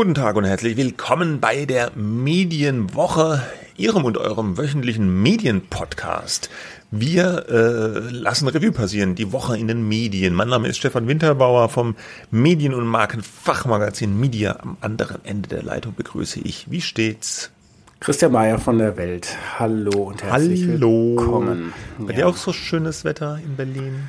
Guten Tag und herzlich willkommen bei der Medienwoche, Ihrem und eurem wöchentlichen Medienpodcast. Wir äh, lassen Revue passieren, die Woche in den Medien. Mein Name ist Stefan Winterbauer vom Medien- und Markenfachmagazin Media. Am anderen Ende der Leitung begrüße ich. Wie steht's? Christian Mayer von der Welt. Hallo und herzlich Hallo. willkommen. Bei dir auch so schönes Wetter in Berlin?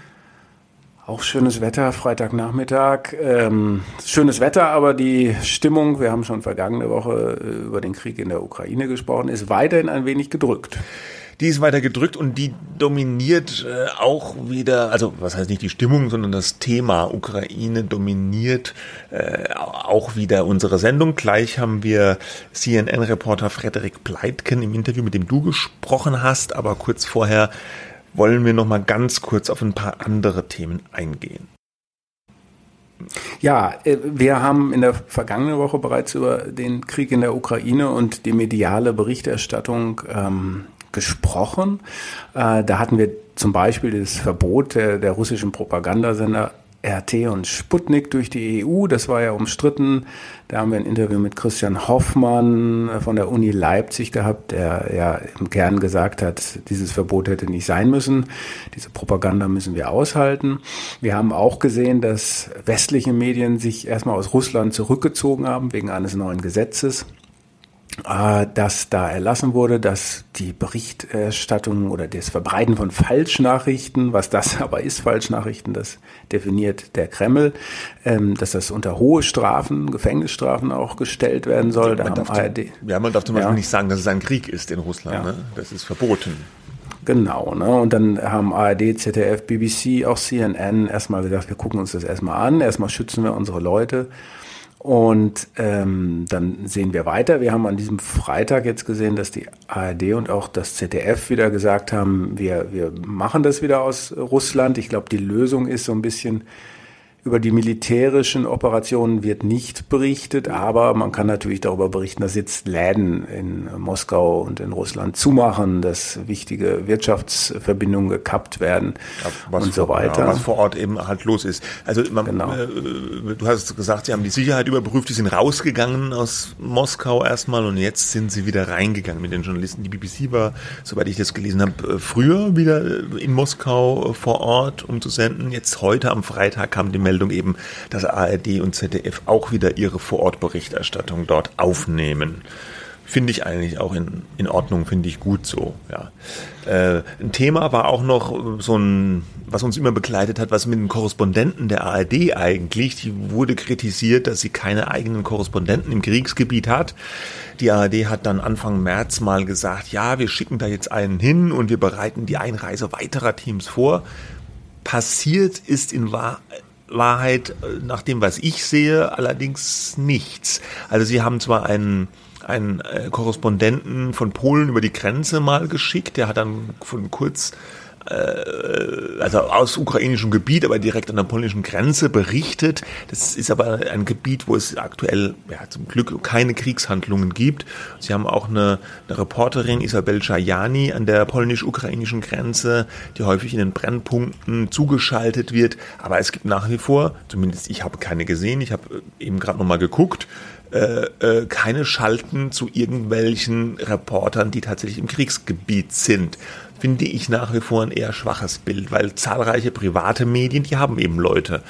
Auch schönes Wetter, Freitagnachmittag. Ähm, schönes Wetter, aber die Stimmung, wir haben schon vergangene Woche äh, über den Krieg in der Ukraine gesprochen, ist weiterhin ein wenig gedrückt. Die ist weiter gedrückt und die dominiert äh, auch wieder, also was heißt nicht die Stimmung, sondern das Thema Ukraine dominiert äh, auch wieder unsere Sendung. Gleich haben wir CNN-Reporter Frederik Pleitken im Interview, mit dem du gesprochen hast, aber kurz vorher wollen wir noch mal ganz kurz auf ein paar andere Themen eingehen. Ja, äh, wir haben in der vergangenen Woche bereits über den Krieg in der Ukraine und die mediale Berichterstattung ähm, gesprochen. Äh, da hatten wir zum Beispiel das Verbot der, der russischen Propagandasender RT und Sputnik durch die EU. Das war ja umstritten. Da haben wir ein Interview mit Christian Hoffmann von der Uni Leipzig gehabt, der ja im Kern gesagt hat, dieses Verbot hätte nicht sein müssen. Diese Propaganda müssen wir aushalten. Wir haben auch gesehen, dass westliche Medien sich erstmal aus Russland zurückgezogen haben wegen eines neuen Gesetzes. Äh, dass da erlassen wurde, dass die Berichterstattung oder das Verbreiten von Falschnachrichten, was das aber ist, Falschnachrichten, das definiert der Kreml, ähm, dass das unter hohe Strafen, Gefängnisstrafen auch gestellt werden soll. Da man darf, ARD, ja, man darf zum Beispiel ja. nicht sagen, dass es ein Krieg ist in Russland. Ja. Ne? Das ist verboten. Genau, ne? Und dann haben ARD, ZDF, BBC, auch CNN erstmal gesagt, wir gucken uns das erstmal an, erstmal schützen wir unsere Leute. Und ähm, dann sehen wir weiter. Wir haben an diesem Freitag jetzt gesehen, dass die ARD und auch das ZDF wieder gesagt haben, wir, wir machen das wieder aus Russland. Ich glaube, die Lösung ist so ein bisschen über die militärischen Operationen wird nicht berichtet, aber man kann natürlich darüber berichten, dass jetzt Läden in Moskau und in Russland zumachen, dass wichtige Wirtschaftsverbindungen gekappt werden was und so weiter. Ja, was vor Ort eben halt los ist. Also man, genau. äh, du hast gesagt, sie haben die Sicherheit überprüft, die sind rausgegangen aus Moskau erstmal und jetzt sind sie wieder reingegangen mit den Journalisten. Die BBC war, soweit ich das gelesen habe, früher wieder in Moskau vor Ort, um zu senden. Jetzt heute am Freitag kam die Meldung, Meldung eben, dass ARD und ZDF auch wieder ihre Vorortberichterstattung dort aufnehmen. Finde ich eigentlich auch in, in Ordnung, finde ich gut so. Ja. Äh, ein Thema war auch noch so ein, was uns immer begleitet hat, was mit den Korrespondenten der ARD eigentlich, die wurde kritisiert, dass sie keine eigenen Korrespondenten im Kriegsgebiet hat. Die ARD hat dann Anfang März mal gesagt, ja, wir schicken da jetzt einen hin und wir bereiten die Einreise weiterer Teams vor. Passiert ist in Wahrheit Wahrheit, äh, nach dem, was ich sehe, allerdings nichts. Also sie haben zwar einen einen äh, Korrespondenten von Polen über die Grenze mal geschickt, der hat dann von kurz also aus ukrainischem Gebiet, aber direkt an der polnischen Grenze berichtet. Das ist aber ein Gebiet, wo es aktuell ja, zum Glück keine Kriegshandlungen gibt. Sie haben auch eine, eine Reporterin, Isabel Schajani, an der polnisch-ukrainischen Grenze, die häufig in den Brennpunkten zugeschaltet wird. Aber es gibt nach wie vor, zumindest ich habe keine gesehen, ich habe eben gerade nochmal geguckt, äh, äh, keine Schalten zu irgendwelchen Reportern, die tatsächlich im Kriegsgebiet sind finde ich nach wie vor ein eher schwaches Bild, weil zahlreiche private Medien, die haben eben Leute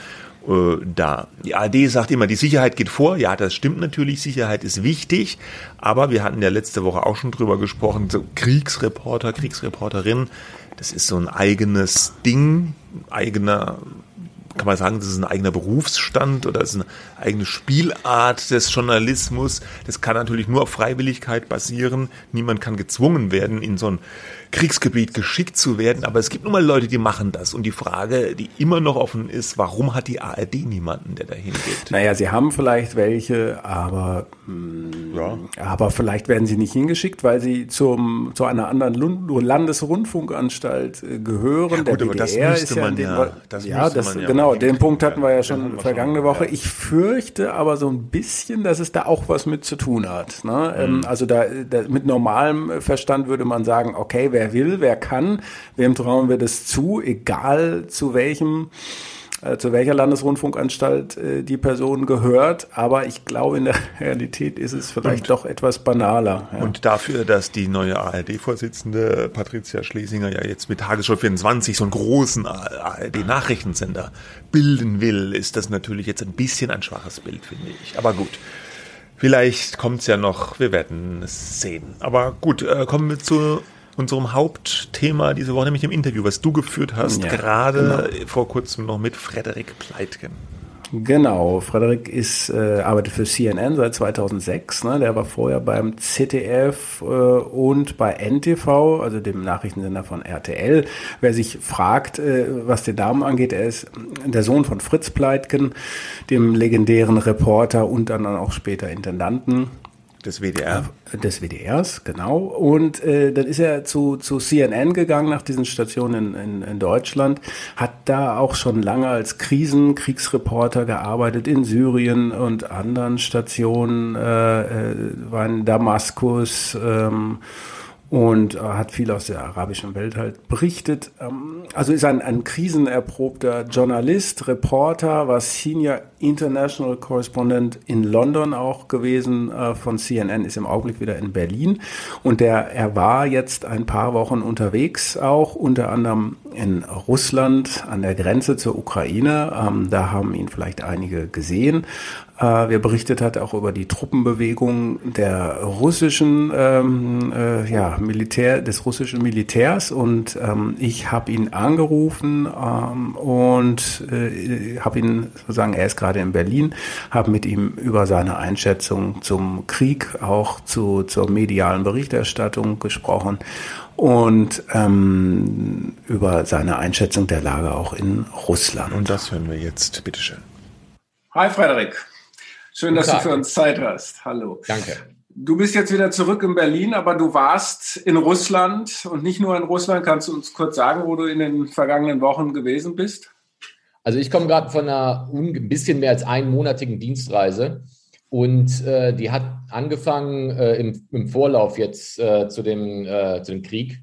äh, da. Die ARD sagt immer, die Sicherheit geht vor. Ja, das stimmt natürlich, Sicherheit ist wichtig, aber wir hatten ja letzte Woche auch schon drüber gesprochen, so Kriegsreporter, Kriegsreporterin, das ist so ein eigenes Ding, eigener kann man sagen, das ist ein eigener Berufsstand oder ist eine eigene Spielart des Journalismus. Das kann natürlich nur auf Freiwilligkeit basieren. Niemand kann gezwungen werden, in so ein Kriegsgebiet geschickt zu werden. Aber es gibt nun mal Leute, die machen das. Und die Frage, die immer noch offen ist, warum hat die ARD niemanden, der dahin geht? Naja, sie haben vielleicht welche, aber, mm, ja. aber vielleicht werden sie nicht hingeschickt, weil sie zum, zu einer anderen Landesrundfunkanstalt äh, gehören. Ja, gut, der aber DDR das müsste man ja, den, ja, das, man ja genau, den Punkt hatten wir ja schon vergangene Woche. Ich fürchte aber so ein bisschen, dass es da auch was mit zu tun hat. Ne? Ähm, mhm. Also da, da mit normalem Verstand würde man sagen, okay, wer will, wer kann, wem trauen wir das zu, egal zu welchem zu welcher Landesrundfunkanstalt äh, die Person gehört, aber ich glaube, in der Realität ist es vielleicht und, doch etwas banaler. Ja. Und dafür, dass die neue ARD-Vorsitzende Patricia Schlesinger ja jetzt mit Tagesschau 24 so einen großen ARD-Nachrichtensender bilden will, ist das natürlich jetzt ein bisschen ein schwaches Bild, finde ich. Aber gut. Vielleicht kommt es ja noch, wir werden es sehen. Aber gut, äh, kommen wir zu unserem Hauptthema diese Woche, nämlich dem Interview, was du geführt hast, ja, gerade genau. vor kurzem noch mit Frederik Pleitgen. Genau, Frederik ist, äh, arbeitet für CNN seit 2006. Ne? Der war vorher beim ZDF äh, und bei NTV, also dem Nachrichtensender von RTL. Wer sich fragt, äh, was den Namen angeht, er ist der Sohn von Fritz Pleitgen, dem legendären Reporter und dann auch später Intendanten des WDR. Des WDRs, genau. Und äh, dann ist er zu, zu CNN gegangen nach diesen Stationen in, in, in Deutschland, hat da auch schon lange als Krisenkriegsreporter gearbeitet in Syrien und anderen Stationen, äh, äh war in Damaskus, ähm, und äh, hat viel aus der arabischen Welt halt berichtet. Ähm, also ist ein, ein krisenerprobter Journalist, Reporter, war Senior International Correspondent in London auch gewesen äh, von CNN, ist im Augenblick wieder in Berlin. Und der, er war jetzt ein paar Wochen unterwegs, auch unter anderem in Russland an der Grenze zur Ukraine. Ähm, da haben ihn vielleicht einige gesehen. Äh, wer berichtet hat auch über die Truppenbewegung der russischen ähm, äh, ja, Militär, des russischen Militärs und ähm, ich habe ihn angerufen ähm, und äh, habe ihn sozusagen, er ist gerade in Berlin, habe mit ihm über seine Einschätzung zum Krieg, auch zu, zur medialen Berichterstattung gesprochen und ähm, über seine Einschätzung der Lage auch in Russland. Und das hören wir jetzt, bitteschön. Hi Frederik. Schön, dass du für uns Zeit hast. Hallo. Danke. Du bist jetzt wieder zurück in Berlin, aber du warst in Russland und nicht nur in Russland. Kannst du uns kurz sagen, wo du in den vergangenen Wochen gewesen bist? Also ich komme gerade von einer ein bisschen mehr als einmonatigen Dienstreise und äh, die hat angefangen äh, im, im, Vorlauf jetzt äh, zu, dem, äh, zu dem Krieg.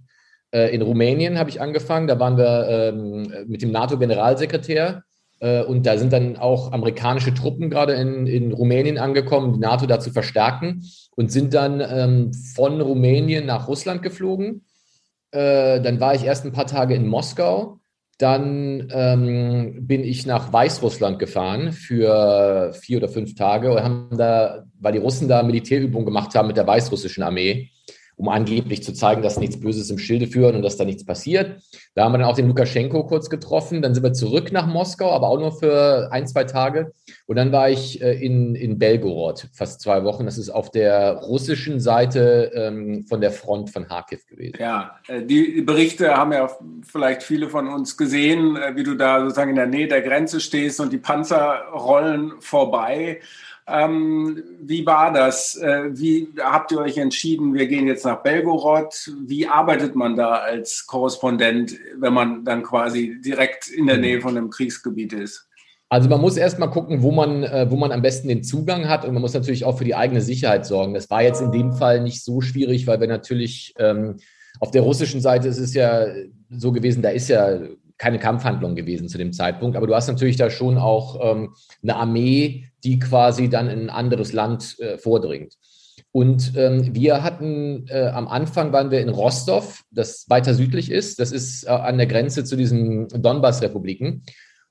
Äh, in Rumänien habe ich angefangen, da waren wir ähm, mit dem NATO-Generalsekretär äh, und da sind dann auch amerikanische Truppen gerade in, in Rumänien angekommen, die NATO dazu verstärken und sind dann ähm, von Rumänien nach Russland geflogen. Äh, dann war ich erst ein paar Tage in Moskau. Dann ähm, bin ich nach Weißrussland gefahren für vier oder fünf Tage und haben da, weil die Russen da Militärübungen gemacht haben mit der weißrussischen Armee, um angeblich zu zeigen, dass nichts Böses im Schilde führen und dass da nichts passiert. Da haben wir dann auch den Lukaschenko kurz getroffen. Dann sind wir zurück nach Moskau, aber auch nur für ein, zwei Tage. Und dann war ich äh, in, in Belgorod fast zwei Wochen. Das ist auf der russischen Seite ähm, von der Front von Kharkiv gewesen. Ja, äh, die Berichte haben ja vielleicht viele von uns gesehen, äh, wie du da sozusagen in der Nähe der Grenze stehst und die Panzer rollen vorbei. Ähm, wie war das? Äh, wie habt ihr euch entschieden, wir gehen jetzt nach Belgorod? Wie arbeitet man da als Korrespondent, wenn man dann quasi direkt in der mhm. Nähe von einem Kriegsgebiet ist? Also man muss erstmal gucken, wo man, äh, wo man am besten den Zugang hat und man muss natürlich auch für die eigene Sicherheit sorgen. Das war jetzt in dem Fall nicht so schwierig, weil wir natürlich ähm, auf der russischen Seite ist es ja so gewesen, da ist ja keine Kampfhandlung gewesen zu dem Zeitpunkt. Aber du hast natürlich da schon auch ähm, eine Armee, die quasi dann in ein anderes Land äh, vordringt. Und ähm, wir hatten äh, am Anfang waren wir in Rostov, das weiter südlich ist. Das ist äh, an der Grenze zu diesen Donbass-Republiken.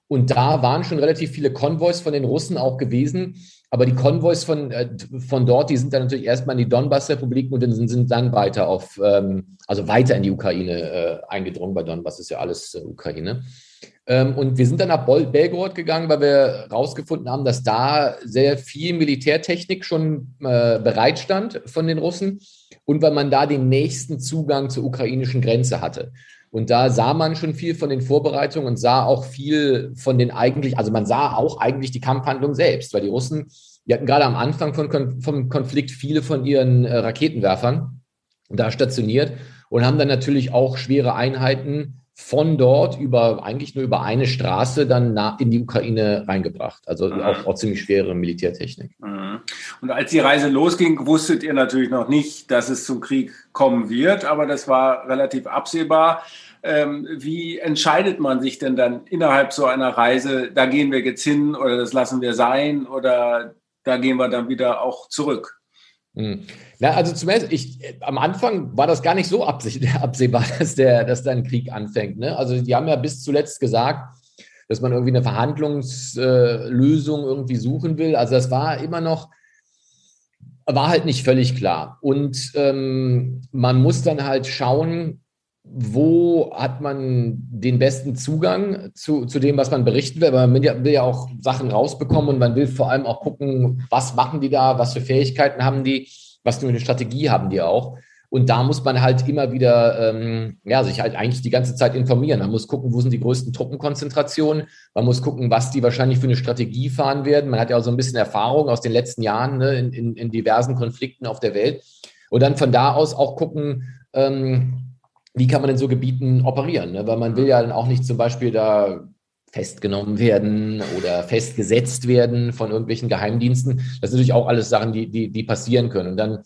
Und da waren schon relativ viele Konvois von den Russen auch gewesen. Aber die Konvois von, äh, von dort, die sind dann natürlich erstmal in die Donbass-Republiken und sind, sind, dann weiter auf, ähm, also weiter in die Ukraine äh, eingedrungen. Bei Donbass ist ja alles äh, Ukraine. Ähm, und wir sind dann nach Belgorod gegangen, weil wir herausgefunden haben, dass da sehr viel Militärtechnik schon äh, bereitstand von den Russen und weil man da den nächsten Zugang zur ukrainischen Grenze hatte. Und da sah man schon viel von den Vorbereitungen und sah auch viel von den eigentlich, also man sah auch eigentlich die Kampfhandlung selbst, weil die Russen, die hatten gerade am Anfang von, vom Konflikt viele von ihren äh, Raketenwerfern da stationiert und haben dann natürlich auch schwere Einheiten von dort über eigentlich nur über eine Straße dann in die Ukraine reingebracht. Also mhm. auch, auch, ziemlich schwere Militärtechnik. Mhm. Und als die Reise losging, wusstet ihr natürlich noch nicht, dass es zum Krieg kommen wird, aber das war relativ absehbar. Ähm, wie entscheidet man sich denn dann innerhalb so einer Reise, da gehen wir jetzt hin oder das lassen wir sein oder da gehen wir dann wieder auch zurück? Hm. Na, also zumindest, ich, am Anfang war das gar nicht so absehbar, dass, der, dass da ein Krieg anfängt. Ne? Also die haben ja bis zuletzt gesagt, dass man irgendwie eine Verhandlungslösung äh, irgendwie suchen will. Also das war immer noch, war halt nicht völlig klar. Und ähm, man muss dann halt schauen, wo hat man den besten Zugang zu, zu dem, was man berichten will. Aber man will ja, will ja auch Sachen rausbekommen und man will vor allem auch gucken, was machen die da, was für Fähigkeiten haben die, was für eine Strategie haben die auch. Und da muss man halt immer wieder, ähm, ja, sich halt eigentlich die ganze Zeit informieren. Man muss gucken, wo sind die größten Truppenkonzentrationen. Man muss gucken, was die wahrscheinlich für eine Strategie fahren werden. Man hat ja auch so ein bisschen Erfahrung aus den letzten Jahren ne, in, in, in diversen Konflikten auf der Welt. Und dann von da aus auch gucken, ähm, wie kann man in so Gebieten operieren? Ne? Weil man will ja dann auch nicht zum Beispiel da festgenommen werden oder festgesetzt werden von irgendwelchen Geheimdiensten. Das sind natürlich auch alles Sachen, die, die, die passieren können. Und dann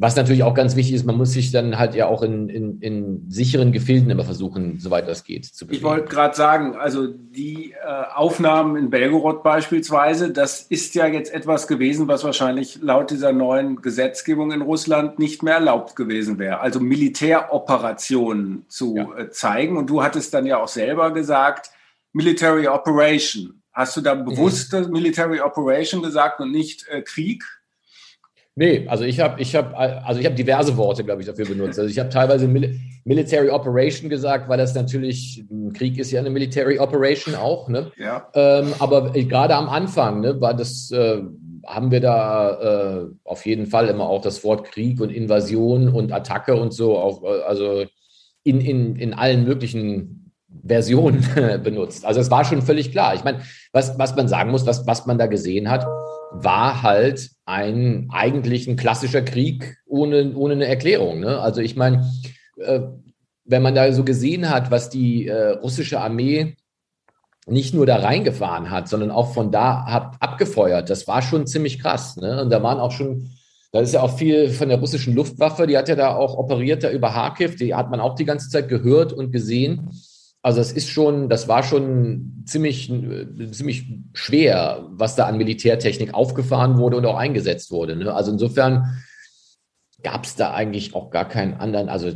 was natürlich auch ganz wichtig ist, man muss sich dann halt ja auch in, in, in sicheren Gefilden immer versuchen, soweit das geht, zu bewegen. Ich wollte gerade sagen, also die äh, Aufnahmen in Belgorod beispielsweise, das ist ja jetzt etwas gewesen, was wahrscheinlich laut dieser neuen Gesetzgebung in Russland nicht mehr erlaubt gewesen wäre. Also Militäroperationen zu ja. äh, zeigen. Und du hattest dann ja auch selber gesagt, Military Operation. Hast du da bewusst mhm. Military Operation gesagt und nicht äh, Krieg? Nee, also ich habe ich hab, also ich hab diverse Worte, glaube ich, dafür benutzt. Also ich habe teilweise Mil Military Operation gesagt, weil das natürlich, ein Krieg ist ja eine Military Operation auch, ne? Ja. Ähm, aber gerade am Anfang, ne, war das, äh, haben wir da äh, auf jeden Fall immer auch das Wort Krieg und Invasion und Attacke und so, auf, äh, also in, in, in allen möglichen Versionen benutzt. Also es war schon völlig klar. Ich meine, was, was man sagen muss, was, was man da gesehen hat, war halt ein eigentlich ein klassischer Krieg ohne, ohne eine Erklärung. Ne? Also ich meine, äh, wenn man da so gesehen hat, was die äh, russische Armee nicht nur da reingefahren hat, sondern auch von da ab, abgefeuert, das war schon ziemlich krass. Ne? Und da waren auch schon, da ist ja auch viel von der russischen Luftwaffe, die hat ja da auch operiert da über Kharkiv, die hat man auch die ganze Zeit gehört und gesehen. Also es ist schon, das war schon ziemlich, ziemlich schwer, was da an Militärtechnik aufgefahren wurde und auch eingesetzt wurde. Ne? Also insofern gab es da eigentlich auch gar keinen anderen, also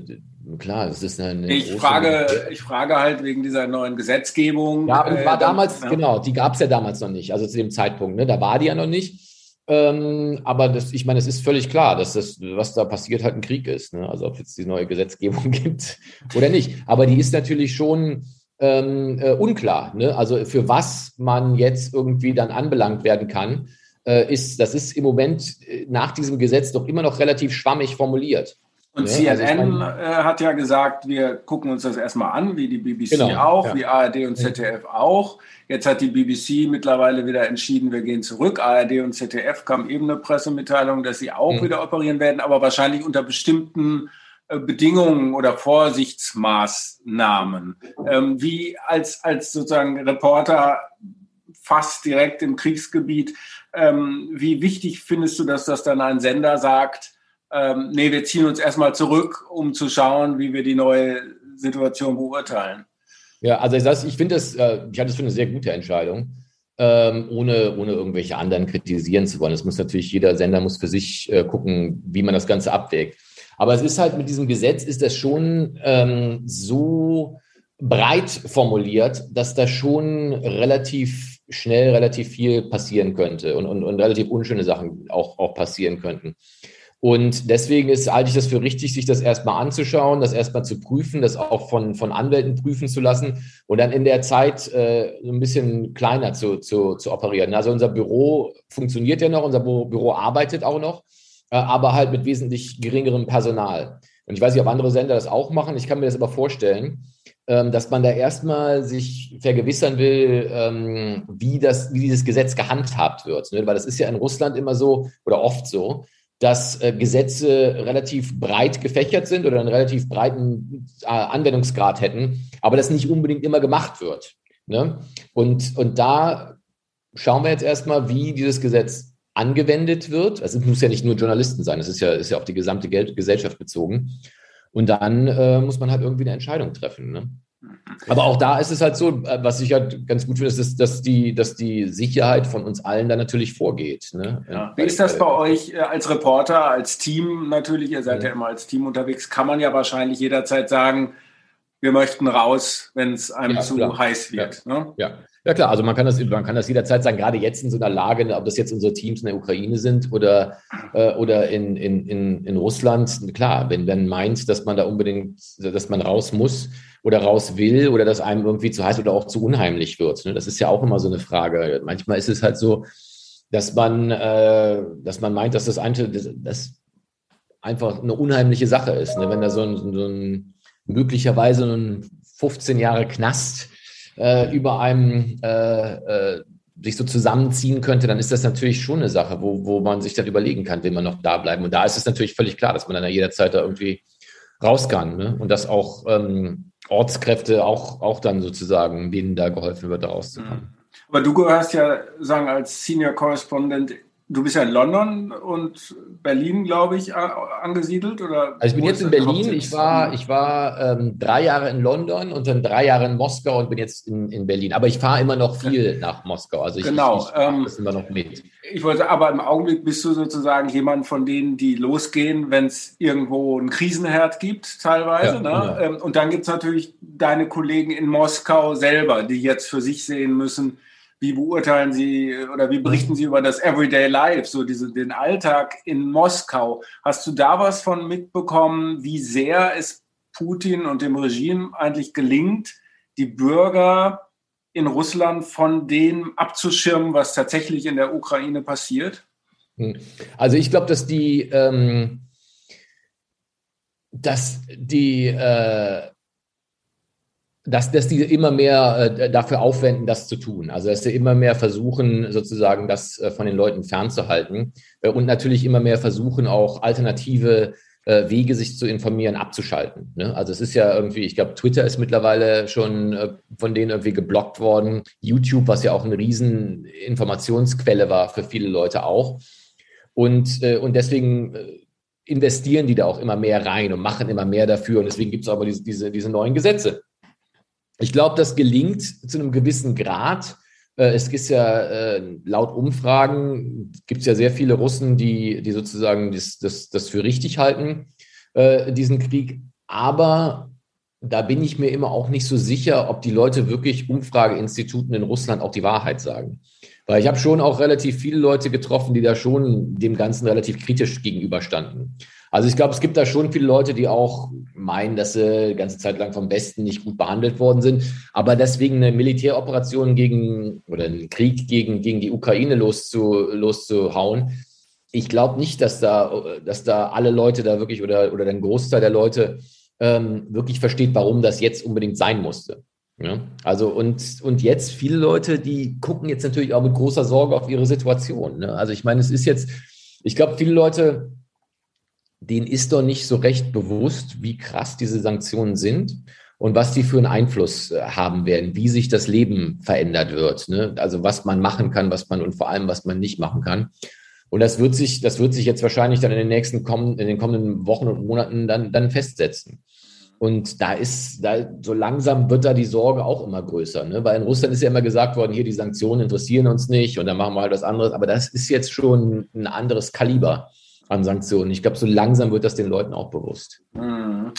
klar, es ist eine. ich, frage, ich frage halt wegen dieser neuen Gesetzgebung. Ja, und war äh, damals, ja. genau, die gab es ja damals noch nicht, also zu dem Zeitpunkt, ne? Da war die ja noch nicht. Ähm, aber das, ich meine, es ist völlig klar, dass das, was da passiert, halt ein Krieg ist. Ne? Also ob es jetzt die neue Gesetzgebung gibt oder nicht. Aber die ist natürlich schon ähm, äh, unklar. Ne? Also für was man jetzt irgendwie dann anbelangt werden kann, äh, ist, das ist im Moment äh, nach diesem Gesetz doch immer noch relativ schwammig formuliert. Und ja, CNN also äh, hat ja gesagt, wir gucken uns das erstmal an, wie die BBC genau, auch, ja. wie ARD und ZDF auch. Jetzt hat die BBC mittlerweile wieder entschieden, wir gehen zurück. ARD und ZDF kam eben eine Pressemitteilung, dass sie auch mhm. wieder operieren werden, aber wahrscheinlich unter bestimmten äh, Bedingungen oder Vorsichtsmaßnahmen. Ähm, wie als, als sozusagen Reporter fast direkt im Kriegsgebiet, ähm, wie wichtig findest du, dass das dann ein Sender sagt, ähm, nee, wir ziehen uns erstmal zurück, um zu schauen, wie wir die neue Situation beurteilen. Ja, also ich, ich finde das, äh, ich halte das für eine sehr gute Entscheidung, ähm, ohne, ohne irgendwelche anderen kritisieren zu wollen. Es muss natürlich, jeder Sender muss für sich äh, gucken, wie man das Ganze abwägt. Aber es ist halt mit diesem Gesetz ist das schon ähm, so breit formuliert, dass da schon relativ schnell relativ viel passieren könnte und, und, und relativ unschöne Sachen auch, auch passieren könnten. Und deswegen ist, halte ich das für richtig, sich das erstmal anzuschauen, das erstmal zu prüfen, das auch von, von Anwälten prüfen zu lassen und dann in der Zeit äh, ein bisschen kleiner zu, zu, zu operieren. Also unser Büro funktioniert ja noch, unser Büro arbeitet auch noch, äh, aber halt mit wesentlich geringerem Personal. Und ich weiß nicht, ob andere Sender das auch machen. Ich kann mir das aber vorstellen, ähm, dass man da erstmal sich vergewissern will, ähm, wie, das, wie dieses Gesetz gehandhabt wird. Ne? Weil das ist ja in Russland immer so oder oft so, dass äh, Gesetze relativ breit gefächert sind oder einen relativ breiten äh, Anwendungsgrad hätten, aber das nicht unbedingt immer gemacht wird. Ne? Und, und da schauen wir jetzt erstmal, wie dieses Gesetz angewendet wird. Also es muss ja nicht nur Journalisten sein, es ist ja, ist ja auf die gesamte Gesellschaft bezogen. Und dann äh, muss man halt irgendwie eine Entscheidung treffen. Ne? Aber auch da ist es halt so, äh, was ich halt ganz gut finde, ist, dass die, dass die Sicherheit von uns allen da natürlich vorgeht. Ne? Ja. Wie ist das bei euch äh, als Reporter, als Team natürlich? Ihr seid ja. ja immer als Team unterwegs. Kann man ja wahrscheinlich jederzeit sagen, wir möchten raus, wenn es einem ja, zu klar. heiß wird. Ja. Ne? ja. Ja klar, also man kann das, man kann das jederzeit sagen, gerade jetzt in so einer Lage, ob das jetzt unsere Teams in der Ukraine sind oder, äh, oder in, in, in, in Russland, klar, wenn man meint, dass man da unbedingt, dass man raus muss oder raus will oder dass einem irgendwie zu heiß oder auch zu unheimlich wird. Ne? Das ist ja auch immer so eine Frage. Manchmal ist es halt so, dass man, äh, dass man meint, dass das, eine, das, das einfach eine unheimliche Sache ist. Ne? Wenn da so ein, so ein möglicherweise ein 15 Jahre Knast äh, über einem äh, äh, sich so zusammenziehen könnte, dann ist das natürlich schon eine Sache, wo, wo man sich dann überlegen kann, will man noch da bleiben. Und da ist es natürlich völlig klar, dass man dann jederzeit da irgendwie raus kann. Ne? Und dass auch ähm, Ortskräfte auch, auch dann sozusagen, denen da geholfen wird, da rauszukommen. Aber du gehörst ja, sagen, als Senior Correspondent Du bist ja in London und Berlin, glaube ich, angesiedelt, oder? Also ich bin jetzt in Berlin. Ich war, ich war ähm, drei Jahre in London und dann drei Jahre in Moskau und bin jetzt in, in Berlin. Aber ich fahre immer noch viel nach Moskau. Also ich, genau. ich, ich ähm, das immer noch mit. Ich wollte, aber im Augenblick bist du sozusagen jemand von denen, die losgehen, wenn es irgendwo einen Krisenherd gibt, teilweise. Ja, ne? Genau. Und dann gibt es natürlich deine Kollegen in Moskau selber, die jetzt für sich sehen müssen, wie beurteilen Sie oder wie berichten Sie über das Everyday Life, so diese, den Alltag in Moskau? Hast du da was von mitbekommen, wie sehr es Putin und dem Regime eigentlich gelingt, die Bürger in Russland von dem abzuschirmen, was tatsächlich in der Ukraine passiert? Hm. Also ich glaube, dass die, ähm, dass die äh, dass, dass die immer mehr äh, dafür aufwenden, das zu tun. Also dass sie immer mehr versuchen, sozusagen das äh, von den Leuten fernzuhalten äh, und natürlich immer mehr versuchen, auch alternative äh, Wege, sich zu informieren, abzuschalten. Ne? Also es ist ja irgendwie, ich glaube, Twitter ist mittlerweile schon äh, von denen irgendwie geblockt worden. YouTube, was ja auch eine riesen Informationsquelle war für viele Leute auch. Und, äh, und deswegen investieren die da auch immer mehr rein und machen immer mehr dafür. Und deswegen gibt es aber diese, diese, diese neuen Gesetze ich glaube, das gelingt zu einem gewissen Grad. Äh, es ist ja äh, laut Umfragen gibt es ja sehr viele Russen, die, die sozusagen das, das, das für richtig halten, äh, diesen Krieg. Aber da bin ich mir immer auch nicht so sicher, ob die Leute wirklich Umfrageinstituten in Russland auch die Wahrheit sagen. Weil ich habe schon auch relativ viele Leute getroffen, die da schon dem Ganzen relativ kritisch gegenüberstanden. Also ich glaube, es gibt da schon viele Leute, die auch meinen, dass sie die ganze Zeit lang vom Westen nicht gut behandelt worden sind, aber deswegen eine Militäroperation gegen oder einen Krieg gegen, gegen die Ukraine loszu, loszuhauen. Ich glaube nicht, dass da, dass da alle Leute da wirklich oder, oder ein Großteil der Leute ähm, wirklich versteht, warum das jetzt unbedingt sein musste. Ja, also und, und jetzt viele Leute, die gucken jetzt natürlich auch mit großer Sorge auf ihre Situation. Ne? Also ich meine, es ist jetzt, ich glaube, viele Leute denen ist doch nicht so recht bewusst, wie krass diese Sanktionen sind und was die für einen Einfluss äh, haben werden, wie sich das Leben verändert wird. Ne? Also was man machen kann, was man und vor allem, was man nicht machen kann. Und das wird sich, das wird sich jetzt wahrscheinlich dann in den nächsten kommen, in den kommenden Wochen und Monaten dann, dann festsetzen. Und da ist, da, so langsam wird da die Sorge auch immer größer. Ne? Weil in Russland ist ja immer gesagt worden, hier die Sanktionen interessieren uns nicht und dann machen wir halt was anderes. Aber das ist jetzt schon ein anderes Kaliber an Sanktionen. Ich glaube, so langsam wird das den Leuten auch bewusst. Mhm.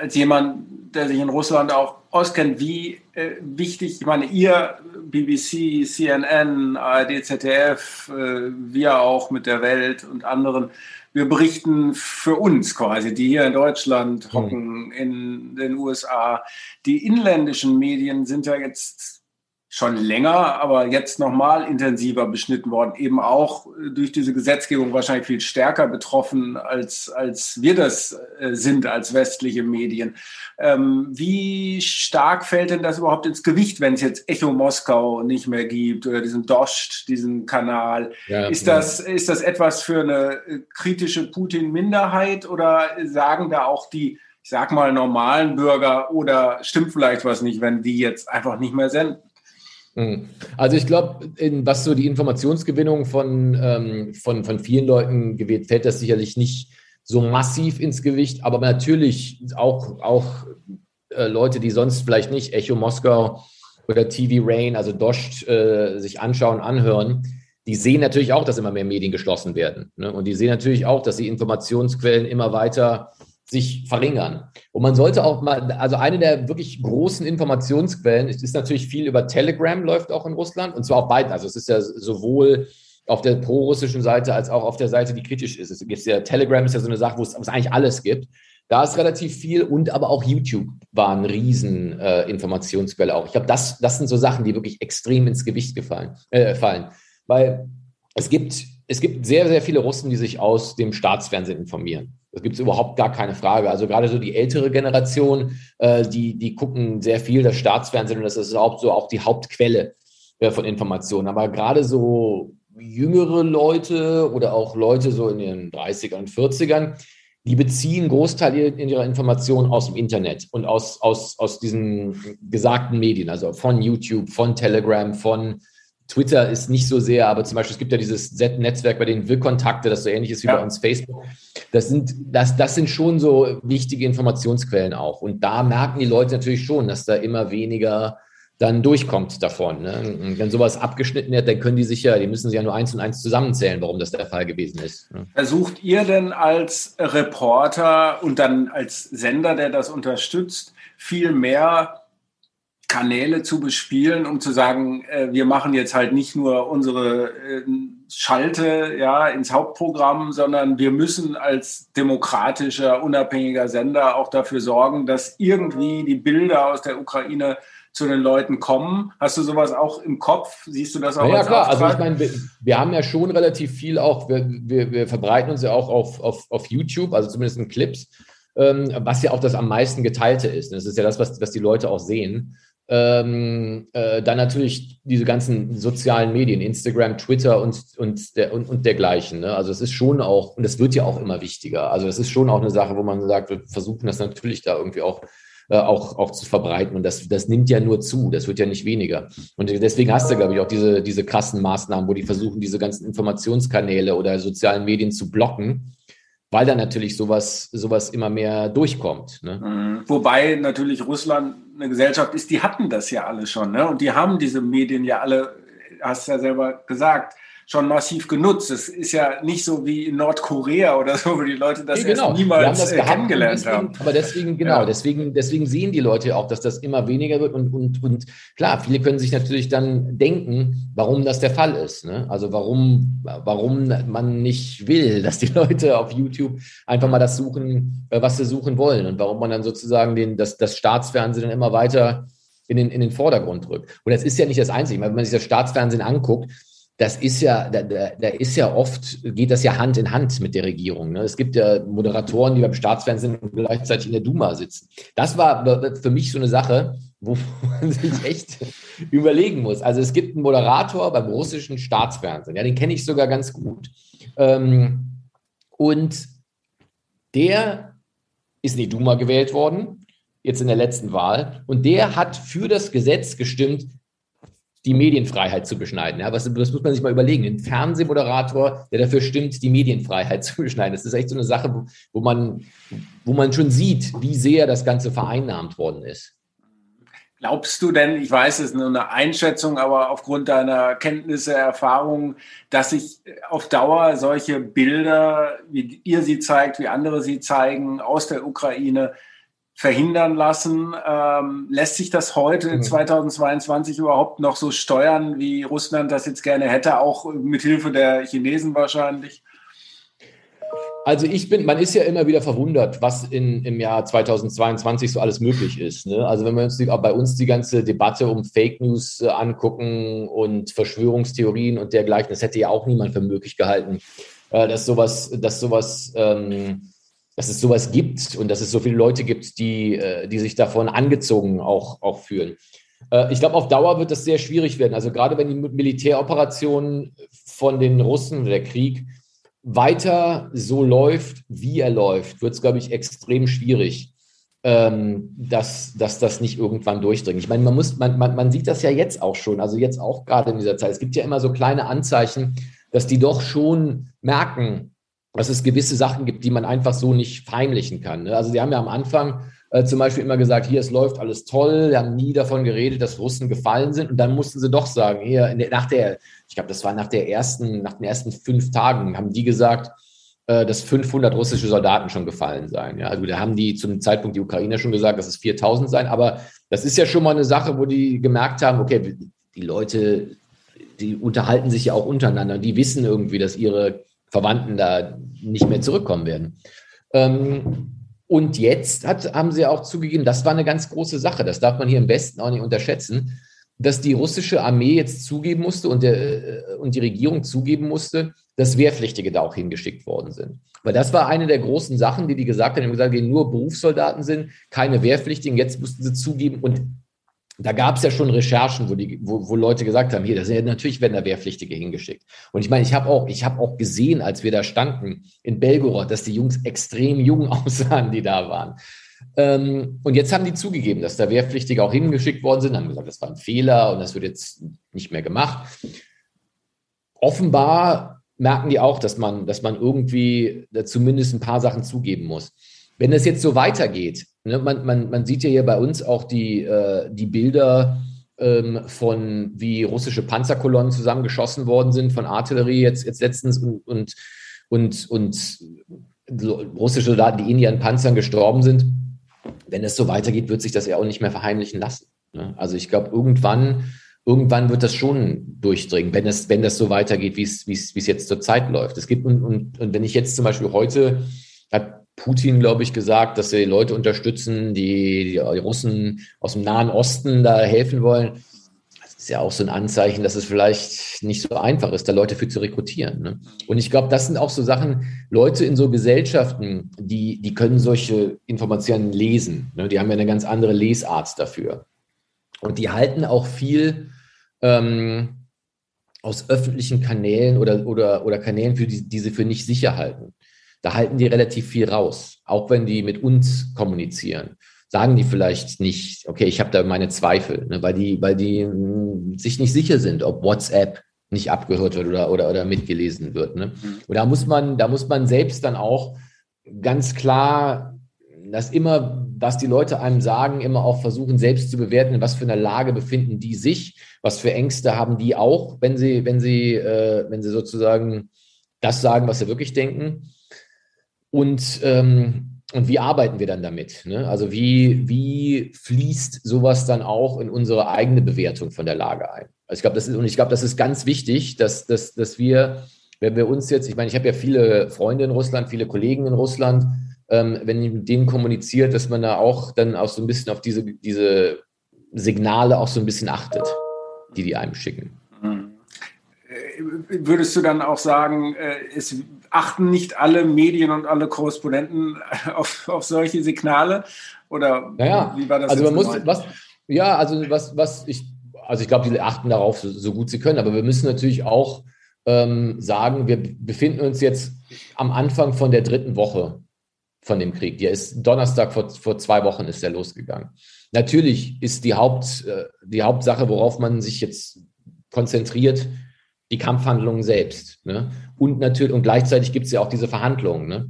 Als jemand, der sich in Russland auch auskennt, wie äh, wichtig, ich meine, ihr, BBC, CNN, ARD, ZDF, äh, wir auch mit der Welt und anderen, wir berichten für uns quasi, die hier in Deutschland hocken, mhm. in den USA. Die inländischen Medien sind ja jetzt schon länger, aber jetzt nochmal intensiver beschnitten worden, eben auch äh, durch diese Gesetzgebung wahrscheinlich viel stärker betroffen, als, als wir das äh, sind als westliche Medien. Ähm, wie stark fällt denn das überhaupt ins Gewicht, wenn es jetzt Echo Moskau nicht mehr gibt oder diesen Dost, diesen Kanal? Ja, ist, das, ist das etwas für eine äh, kritische Putin-Minderheit oder sagen da auch die ich sag mal, normalen Bürger oder stimmt vielleicht was nicht, wenn die jetzt einfach nicht mehr senden? Mhm. Also ich glaube, was so die Informationsgewinnung von, ähm, von, von vielen Leuten gewählt, fällt das sicherlich nicht so massiv ins Gewicht, aber natürlich auch, auch äh, Leute, die sonst vielleicht nicht Echo Moskau oder TV Rain, also Dost, äh, sich anschauen, anhören, die sehen natürlich auch, dass immer mehr Medien geschlossen werden. Ne? Und die sehen natürlich auch, dass die Informationsquellen immer weiter sich verringern. Und man sollte auch mal, also eine der wirklich großen Informationsquellen ist, ist natürlich viel über Telegram, läuft auch in Russland, und zwar auf beiden. Also es ist ja sowohl auf der pro-russischen Seite als auch auf der Seite, die kritisch ist. Es gibt ja Telegram ist ja so eine Sache, wo es, wo es eigentlich alles gibt. Da ist relativ viel und aber auch YouTube war ein riesen äh, Informationsquelle auch. Ich glaube, das, das sind so Sachen, die wirklich extrem ins Gewicht gefallen, äh, fallen. Weil es gibt, es gibt sehr, sehr viele Russen, die sich aus dem Staatsfernsehen informieren. Das gibt es überhaupt gar keine Frage. Also gerade so die ältere Generation, äh, die, die gucken sehr viel das Staatsfernsehen und das ist auch so auch die Hauptquelle äh, von Informationen. Aber gerade so jüngere Leute oder auch Leute so in den 30ern und 40ern, die beziehen Großteil ihrer Informationen aus dem Internet und aus, aus, aus diesen gesagten Medien, also von YouTube, von Telegram, von Twitter ist nicht so sehr, aber zum Beispiel es gibt ja dieses Z-Netzwerk bei den Willkontakte, das so ähnlich ist wie ja. bei uns Facebook. Das sind, das, das sind schon so wichtige Informationsquellen auch. Und da merken die Leute natürlich schon, dass da immer weniger dann durchkommt davon. Ne? Und wenn sowas abgeschnitten wird, dann können die sich ja, die müssen sich ja nur eins und eins zusammenzählen, warum das der Fall gewesen ist. Ne? Versucht ihr denn als Reporter und dann als Sender, der das unterstützt, viel mehr Kanäle zu bespielen, um zu sagen, äh, wir machen jetzt halt nicht nur unsere äh, Schalte ja ins Hauptprogramm, sondern wir müssen als demokratischer, unabhängiger Sender auch dafür sorgen, dass irgendwie die Bilder aus der Ukraine zu den Leuten kommen. Hast du sowas auch im Kopf? Siehst du das auch? Ja, klar. Auftrag? Also ich meine, wir, wir, haben ja schon relativ viel auch, wir, wir, wir verbreiten uns ja auch auf, auf, auf YouTube, also zumindest in Clips, ähm, was ja auch das am meisten geteilte ist. Das ist ja das, was, was die Leute auch sehen. Ähm, äh, dann natürlich diese ganzen sozialen Medien, Instagram, Twitter und, und, der, und, und dergleichen. Ne? Also es ist schon auch, und das wird ja auch immer wichtiger. Also es ist schon auch eine Sache, wo man sagt, wir versuchen das natürlich da irgendwie auch äh, auch, auch zu verbreiten. Und das, das nimmt ja nur zu, das wird ja nicht weniger. Und deswegen hast du, glaube ich, auch diese, diese krassen Maßnahmen, wo die versuchen, diese ganzen Informationskanäle oder sozialen Medien zu blocken, weil dann natürlich sowas, sowas immer mehr durchkommt. Ne? Mhm. Wobei natürlich Russland eine Gesellschaft ist, die hatten das ja alle schon. Ne? Und die haben diese Medien ja alle, hast du ja selber gesagt, schon massiv genutzt. Es ist ja nicht so wie in Nordkorea oder so, wo die Leute das nee, genau. niemals das äh, kennengelernt deswegen, haben. Aber deswegen, genau, ja. deswegen, deswegen sehen die Leute auch, dass das immer weniger wird. Und, und, und klar, viele können sich natürlich dann denken, warum das der Fall ist. Ne? Also warum, warum man nicht will, dass die Leute auf YouTube einfach mal das suchen, äh, was sie suchen wollen. Und warum man dann sozusagen den, das, das Staatsfernsehen dann immer weiter in den, in den Vordergrund rückt. Und das ist ja nicht das Einzige. Wenn man sich das Staatsfernsehen anguckt, das ist ja, da, da ist ja oft, geht das ja Hand in Hand mit der Regierung. Ne? Es gibt ja Moderatoren, die beim Staatsfernsehen gleichzeitig in der Duma sitzen. Das war für mich so eine Sache, wo man sich echt überlegen muss. Also es gibt einen Moderator beim russischen Staatsfernsehen, ja, den kenne ich sogar ganz gut. Ähm, und der ist in die Duma gewählt worden, jetzt in der letzten Wahl. Und der hat für das Gesetz gestimmt, die Medienfreiheit zu beschneiden. Ja, was, das muss man sich mal überlegen. Ein Fernsehmoderator, der dafür stimmt, die Medienfreiheit zu beschneiden. Das ist echt so eine Sache, wo man, wo man schon sieht, wie sehr das Ganze vereinnahmt worden ist. Glaubst du denn, ich weiß, es ist nur eine Einschätzung, aber aufgrund deiner Kenntnisse, Erfahrungen, dass sich auf Dauer solche Bilder, wie ihr sie zeigt, wie andere sie zeigen, aus der Ukraine, verhindern lassen. Ähm, lässt sich das heute mhm. 2022 überhaupt noch so steuern, wie Russland das jetzt gerne hätte, auch mit Hilfe der Chinesen wahrscheinlich? Also ich bin, man ist ja immer wieder verwundert, was in, im Jahr 2022 so alles möglich ist. Ne? Also wenn wir uns die, bei uns die ganze Debatte um Fake News äh, angucken und Verschwörungstheorien und dergleichen, das hätte ja auch niemand für möglich gehalten, äh, dass sowas, dass sowas ähm, dass es sowas gibt und dass es so viele Leute gibt, die, äh, die sich davon angezogen auch, auch fühlen. Äh, ich glaube, auf Dauer wird das sehr schwierig werden. Also gerade wenn die Militäroperationen von den Russen, der Krieg, weiter so läuft, wie er läuft, wird es, glaube ich, extrem schwierig, ähm, dass, dass das nicht irgendwann durchdringt. Ich meine, man muss, man, man, man sieht das ja jetzt auch schon, also jetzt auch gerade in dieser Zeit. Es gibt ja immer so kleine Anzeichen, dass die doch schon merken, dass es gewisse Sachen gibt, die man einfach so nicht verheimlichen kann. Ne? Also sie haben ja am Anfang äh, zum Beispiel immer gesagt, hier, es läuft alles toll, wir haben nie davon geredet, dass Russen gefallen sind. Und dann mussten sie doch sagen, hier, nach der, ich glaube, das war nach der ersten, nach den ersten fünf Tagen, haben die gesagt, äh, dass 500 russische Soldaten schon gefallen seien. Ja, also da haben die zum Zeitpunkt die Ukrainer schon gesagt, dass es 4000 seien. Aber das ist ja schon mal eine Sache, wo die gemerkt haben, okay, die Leute, die unterhalten sich ja auch untereinander. Die wissen irgendwie, dass ihre Verwandten da nicht mehr zurückkommen werden. Ähm, und jetzt hat, haben sie auch zugegeben, das war eine ganz große Sache. Das darf man hier im Westen auch nicht unterschätzen, dass die russische Armee jetzt zugeben musste und, der, äh, und die Regierung zugeben musste, dass Wehrpflichtige da auch hingeschickt worden sind. Weil das war eine der großen Sachen, die die gesagt haben. Die haben gesagt, die nur Berufssoldaten sind, keine Wehrpflichtigen. Jetzt mussten sie zugeben und da gab es ja schon Recherchen, wo, die, wo, wo Leute gesagt haben, hier, das sind ja, natürlich werden da Wehrpflichtige hingeschickt. Und ich meine, ich habe auch, ich auch gesehen, als wir da standen in Belgorod, dass die Jungs extrem jung aussahen, die da waren. Ähm, und jetzt haben die zugegeben, dass da Wehrpflichtige auch hingeschickt worden sind, haben gesagt, das war ein Fehler und das wird jetzt nicht mehr gemacht. Offenbar merken die auch, dass man, dass man irgendwie zumindest ein paar Sachen zugeben muss. Wenn es jetzt so weitergeht, ne, man, man, man sieht ja hier bei uns auch die, äh, die Bilder ähm, von wie russische Panzerkolonnen zusammengeschossen worden sind von Artillerie jetzt, jetzt letztens und, und, und, und russische Soldaten, die in ihren Panzern gestorben sind. Wenn es so weitergeht, wird sich das ja auch nicht mehr verheimlichen lassen. Ne? Also ich glaube, irgendwann, irgendwann wird das schon durchdringen, wenn es, wenn das so weitergeht, wie es, jetzt zur Zeit läuft. Es gibt, und, und, und wenn ich jetzt zum Beispiel heute, hat Putin, glaube ich, gesagt, dass sie Leute unterstützen, die, die Russen aus dem Nahen Osten da helfen wollen. Das ist ja auch so ein Anzeichen, dass es vielleicht nicht so einfach ist, da Leute für zu rekrutieren. Ne? Und ich glaube, das sind auch so Sachen, Leute in so Gesellschaften, die, die können solche Informationen lesen. Ne? Die haben ja eine ganz andere Lesart dafür. Und die halten auch viel ähm, aus öffentlichen Kanälen oder, oder, oder Kanälen, für die, die sie für nicht sicher halten da halten die relativ viel raus. Auch wenn die mit uns kommunizieren, sagen die vielleicht nicht, okay, ich habe da meine Zweifel, ne, weil die, weil die mh, hm, sich nicht sicher sind, ob WhatsApp nicht abgehört wird oder, oder, oder mitgelesen wird. Ne? Mhm. Und da muss man, da muss man selbst dann auch ganz klar das immer, was die Leute einem sagen, immer auch versuchen, selbst zu bewerten, in was für einer Lage befinden die sich, was für Ängste haben die auch, wenn sie, wenn sie, äh, wenn sie sozusagen das sagen, was sie wirklich denken. Und, ähm, und wie arbeiten wir dann damit? Ne? Also wie, wie fließt sowas dann auch in unsere eigene Bewertung von der Lage ein? Also ich glaube, das ist, und ich glaube, das ist ganz wichtig, dass, dass, dass wir, wenn wir uns jetzt, ich meine, ich habe ja viele Freunde in Russland, viele Kollegen in Russland, ähm, wenn ich mit denen kommuniziert, dass man da auch dann auch so ein bisschen auf diese, diese Signale auch so ein bisschen achtet, die die einem schicken. Würdest du dann auch sagen, äh, es achten nicht alle Medien und alle Korrespondenten auf, auf solche Signale? Oder naja, wie war das? Also man muss, was, ja, also was, was ich, also ich glaube, die achten darauf so, so, gut sie können, aber wir müssen natürlich auch ähm, sagen, wir befinden uns jetzt am Anfang von der dritten Woche von dem Krieg. Der ist Donnerstag vor, vor zwei Wochen ist der losgegangen. Natürlich ist die Haupt, äh, die Hauptsache, worauf man sich jetzt konzentriert, die Kampfhandlungen selbst. Ne? Und natürlich, und gleichzeitig gibt es ja auch diese Verhandlungen. Ne?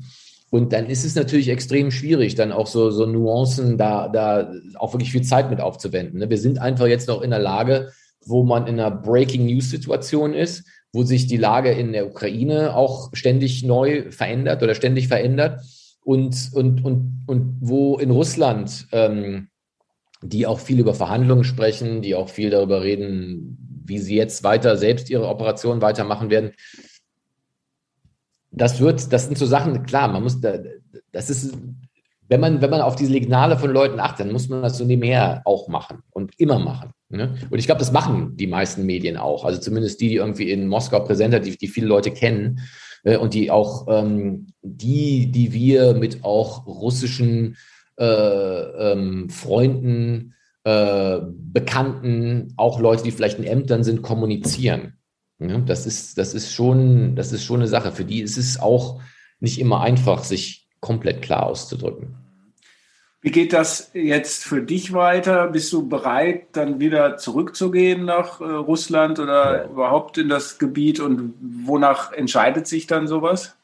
Und dann ist es natürlich extrem schwierig, dann auch so, so Nuancen da, da auch wirklich viel Zeit mit aufzuwenden. Ne? Wir sind einfach jetzt noch in der Lage, wo man in einer Breaking News Situation ist, wo sich die Lage in der Ukraine auch ständig neu verändert oder ständig verändert und, und, und, und wo in Russland, ähm, die auch viel über Verhandlungen sprechen, die auch viel darüber reden, wie sie jetzt weiter selbst ihre Operationen weitermachen werden. Das wird, das sind so Sachen, klar, man muss, da, das ist, wenn man, wenn man auf diese Signale von Leuten achtet, dann muss man das so nebenher auch machen und immer machen. Ne? Und ich glaube, das machen die meisten Medien auch. Also zumindest die, die irgendwie in Moskau präsent sind, die, die viele Leute kennen äh, und die auch ähm, die, die wir mit auch russischen äh, ähm, Freunden äh, Bekannten, auch Leute, die vielleicht in Ämtern sind, kommunizieren. Ja, das, ist, das, ist schon, das ist schon eine Sache. Für die ist es auch nicht immer einfach, sich komplett klar auszudrücken. Wie geht das jetzt für dich weiter? Bist du bereit, dann wieder zurückzugehen nach äh, Russland oder ja. überhaupt in das Gebiet? Und wonach entscheidet sich dann sowas?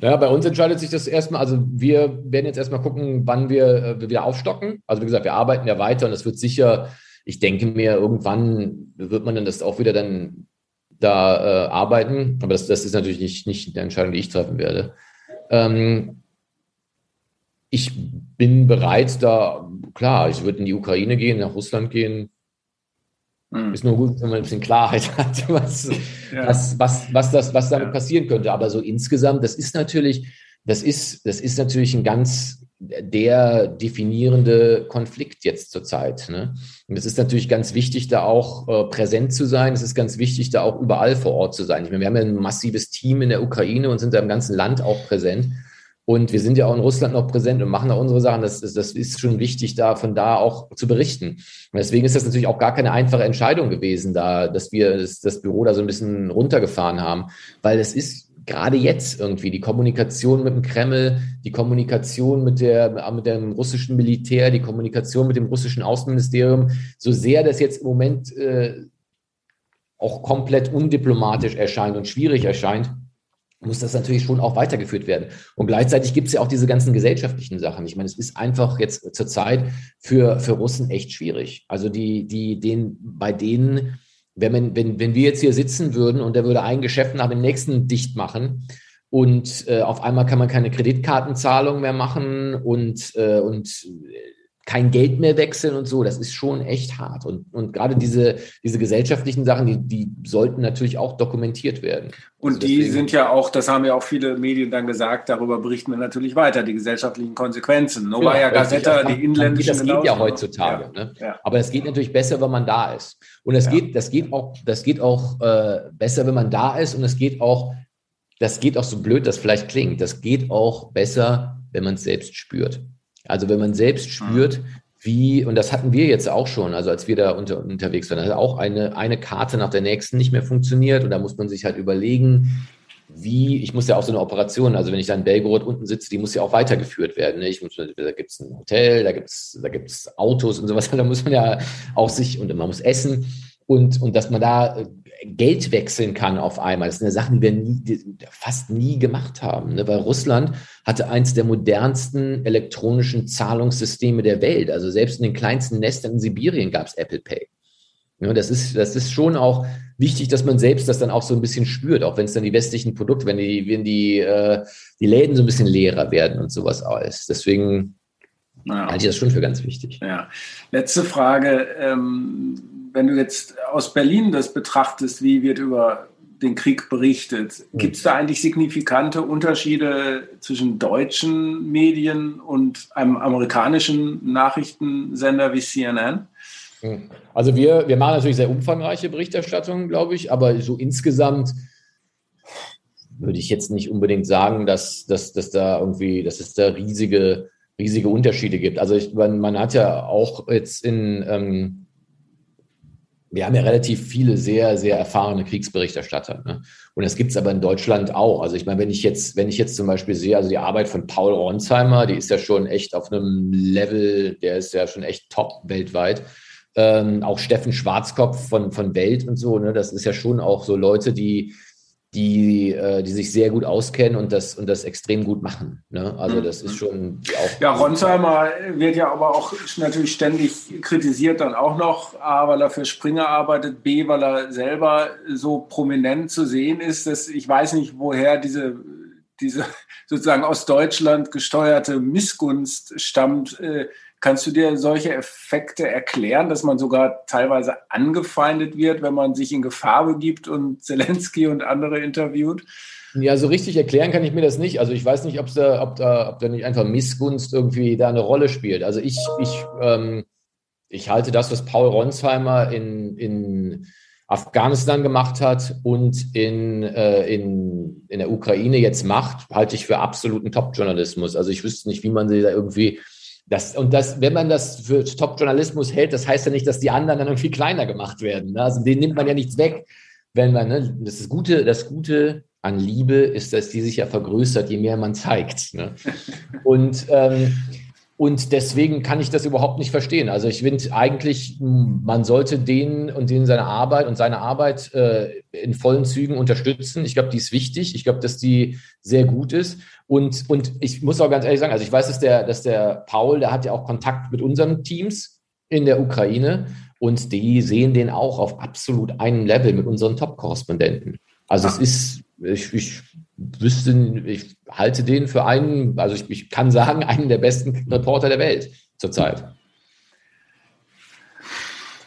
Naja, bei uns entscheidet sich das erstmal, also wir werden jetzt erstmal gucken, wann wir äh, wieder aufstocken. Also wie gesagt, wir arbeiten ja weiter und es wird sicher, ich denke mir, irgendwann wird man dann das auch wieder dann da äh, arbeiten. Aber das, das ist natürlich nicht, nicht eine Entscheidung, die ich treffen werde. Ähm, ich bin bereit, da, klar, ich würde in die Ukraine gehen, nach Russland gehen. Mhm. Ist nur gut, wenn man ein bisschen Klarheit hat, was, ja. was, was, was, das, was damit ja. passieren könnte. Aber so insgesamt, das ist natürlich, das ist, das ist natürlich ein ganz der definierende Konflikt jetzt zurzeit. Ne? Und es ist natürlich ganz wichtig, da auch äh, präsent zu sein. Es ist ganz wichtig, da auch überall vor Ort zu sein. Ich meine, wir haben ja ein massives Team in der Ukraine und sind da im ganzen Land auch präsent. Und wir sind ja auch in Russland noch präsent und machen da unsere Sachen. Das, das, das ist schon wichtig, da von da auch zu berichten. Und deswegen ist das natürlich auch gar keine einfache Entscheidung gewesen, da, dass wir das, das Büro da so ein bisschen runtergefahren haben, weil es ist gerade jetzt irgendwie die Kommunikation mit dem Kreml, die Kommunikation mit, der, mit dem russischen Militär, die Kommunikation mit dem russischen Außenministerium, so sehr das jetzt im Moment äh, auch komplett undiplomatisch erscheint und schwierig erscheint, muss das natürlich schon auch weitergeführt werden. Und gleichzeitig gibt es ja auch diese ganzen gesellschaftlichen Sachen. Ich meine, es ist einfach jetzt zur Zeit für, für Russen echt schwierig. Also die, die, den, bei denen, wenn, man, wenn, wenn wir jetzt hier sitzen würden und der würde ein Geschäft nach dem nächsten dicht machen und äh, auf einmal kann man keine Kreditkartenzahlung mehr machen und, äh, und kein Geld mehr wechseln und so, das ist schon echt hart. Und, und gerade diese, diese gesellschaftlichen Sachen, die, die sollten natürlich auch dokumentiert werden. Und also die deswegen, sind ja auch, das haben ja auch viele Medien dann gesagt, darüber berichten wir natürlich weiter, die gesellschaftlichen Konsequenzen. Novaya genau, Gazeta, die inländischen. Das geht ja heutzutage. Ja, ne? ja. Aber es geht natürlich besser, wenn man da ist. Und das ja. geht, das geht auch, das geht auch äh, besser, wenn man da ist. Und es geht auch, das geht auch so blöd, das vielleicht klingt, das geht auch besser, wenn man es selbst spürt. Also wenn man selbst spürt, wie, und das hatten wir jetzt auch schon, also als wir da unter, unterwegs waren, also auch eine, eine Karte nach der nächsten nicht mehr funktioniert und da muss man sich halt überlegen, wie, ich muss ja auch so eine Operation, also wenn ich da in Belgorod unten sitze, die muss ja auch weitergeführt werden. Ne? Ich muss, da gibt es ein Hotel, da gibt es da gibt's Autos und sowas, da muss man ja auch sich, und man muss essen und, und dass man da äh, Geld wechseln kann auf einmal. Das sind ja Sachen, die wir nie, die fast nie gemacht haben. Ne? Weil Russland hatte eins der modernsten elektronischen Zahlungssysteme der Welt. Also selbst in den kleinsten Nestern in Sibirien gab es Apple Pay. Ja, das, ist, das ist schon auch wichtig, dass man selbst das dann auch so ein bisschen spürt, auch wenn es dann die westlichen Produkte, wenn die, wenn die, äh, die Läden so ein bisschen leerer werden und sowas alles. Deswegen ja. halte ich das schon für ganz wichtig. Ja. Letzte Frage. Ähm wenn du jetzt aus Berlin das betrachtest, wie wird über den Krieg berichtet, hm. gibt es da eigentlich signifikante Unterschiede zwischen deutschen Medien und einem amerikanischen Nachrichtensender wie CNN? Hm. Also wir, wir machen natürlich sehr umfangreiche Berichterstattung, glaube ich, aber so insgesamt würde ich jetzt nicht unbedingt sagen, dass, dass, dass da irgendwie, dass es da riesige, riesige Unterschiede gibt. Also ich, man, man hat ja auch jetzt in ähm, wir haben ja relativ viele sehr, sehr erfahrene Kriegsberichterstatter. Ne? Und das gibt es aber in Deutschland auch. Also ich meine, wenn ich jetzt, wenn ich jetzt zum Beispiel sehe, also die Arbeit von Paul Ronsheimer, die ist ja schon echt auf einem Level, der ist ja schon echt top weltweit. Ähm, auch Steffen Schwarzkopf von, von Welt und so, ne? das ist ja schon auch so Leute, die, die, äh, die sich sehr gut auskennen und das, und das extrem gut machen. Ne? Also das ist schon auch. Ja, Ronsheimer wird ja aber auch natürlich ständig kritisiert dann auch noch, A, weil er für Springer arbeitet, B, weil er selber so prominent zu sehen ist, dass ich weiß nicht, woher diese, diese sozusagen aus Deutschland gesteuerte Missgunst stammt. Äh, Kannst du dir solche Effekte erklären, dass man sogar teilweise angefeindet wird, wenn man sich in Gefahr begibt und Zelensky und andere interviewt? Ja, so richtig erklären kann ich mir das nicht. Also ich weiß nicht, da, ob, da, ob da nicht einfach Missgunst irgendwie da eine Rolle spielt. Also ich, ich, ähm, ich halte das, was Paul Ronsheimer in, in Afghanistan gemacht hat und in, äh, in, in der Ukraine jetzt macht, halte ich für absoluten Top-Journalismus. Also ich wüsste nicht, wie man sie da irgendwie das, und das, wenn man das für Top-Journalismus hält, das heißt ja nicht, dass die anderen dann irgendwie kleiner gemacht werden. Ne? Also denen nimmt man ja nichts weg. Wenn man, ne, das, ist Gute, das Gute an Liebe ist, dass die sich ja vergrößert, je mehr man zeigt. Ne? Und ähm, Und deswegen kann ich das überhaupt nicht verstehen. Also ich finde eigentlich, man sollte den und den seine Arbeit und seine Arbeit äh, in vollen Zügen unterstützen. Ich glaube, die ist wichtig. Ich glaube, dass die sehr gut ist. Und, und ich muss auch ganz ehrlich sagen, also ich weiß, dass der, dass der Paul, der hat ja auch Kontakt mit unseren Teams in der Ukraine und die sehen den auch auf absolut einem Level mit unseren Top-Korrespondenten. Also es ist, ich, ich wüsste, ich halte den für einen, also ich, ich kann sagen, einen der besten Reporter der Welt zurzeit.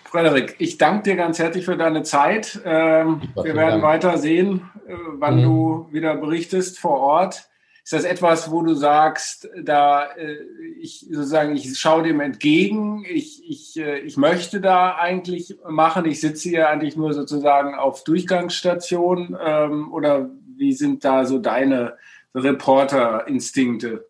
Frederik, ich danke dir ganz herzlich für deine Zeit. Ähm, wir werden weiter sehen, äh, wann mhm. du wieder berichtest vor Ort. Ist das etwas, wo du sagst, da äh, ich sozusagen, ich schaue dem entgegen, ich, ich, äh, ich möchte da eigentlich machen, ich sitze hier eigentlich nur sozusagen auf Durchgangsstation ähm, oder wie sind da so deine Reporter-Instinkte?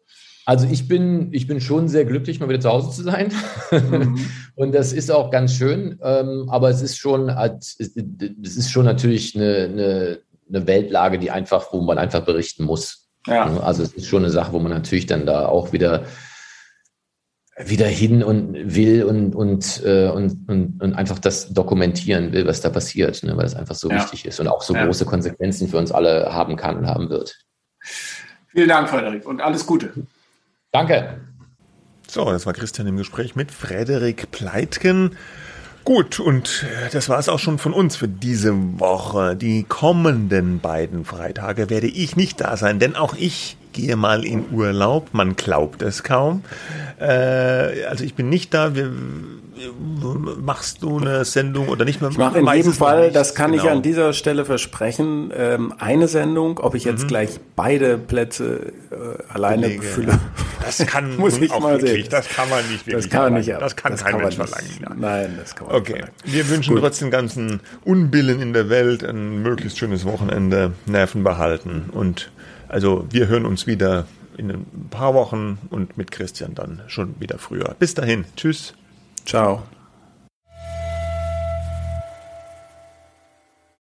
Also ich bin, ich bin schon sehr glücklich, mal wieder zu Hause zu sein. Mhm. Und das ist auch ganz schön. Ähm, aber es ist schon, es ist schon natürlich eine, eine, eine Weltlage, die einfach, wo man einfach berichten muss. Ja. Also es ist schon eine Sache, wo man natürlich dann da auch wieder wieder hin und will und, und, äh, und, und, und einfach das dokumentieren will, was da passiert, ne, weil es einfach so ja. wichtig ist und auch so ja. große Konsequenzen für uns alle haben kann und haben wird. Vielen Dank, Frederik, und alles Gute. Danke. So, das war Christian im Gespräch mit Frederik Pleitgen. Gut, und äh, das war es auch schon von uns für diese Woche. Die kommenden beiden Freitage werde ich nicht da sein, denn auch ich gehe mal in Urlaub. Man glaubt es kaum. Äh, also ich bin nicht da. Wir, machst du eine Sendung oder nicht mehr? Ich mache in jedem Fall, das kann genau. ich an dieser Stelle versprechen, ähm, eine Sendung. Ob ich jetzt mhm. gleich beide Plätze äh, alleine Belege. befülle, das kann muss ich mal wirklich, sehen. Das kann man nicht wirklich. Das kann nicht. Das kann das kein kann Mensch verlangen. Nein, das kann man okay. nicht. Okay. Wir wünschen Gut. trotzdem ganzen Unbillen in der Welt ein möglichst schönes Wochenende, Nerven behalten und also wir hören uns wieder in ein paar Wochen und mit Christian dann schon wieder früher. Bis dahin. Tschüss. Ciao.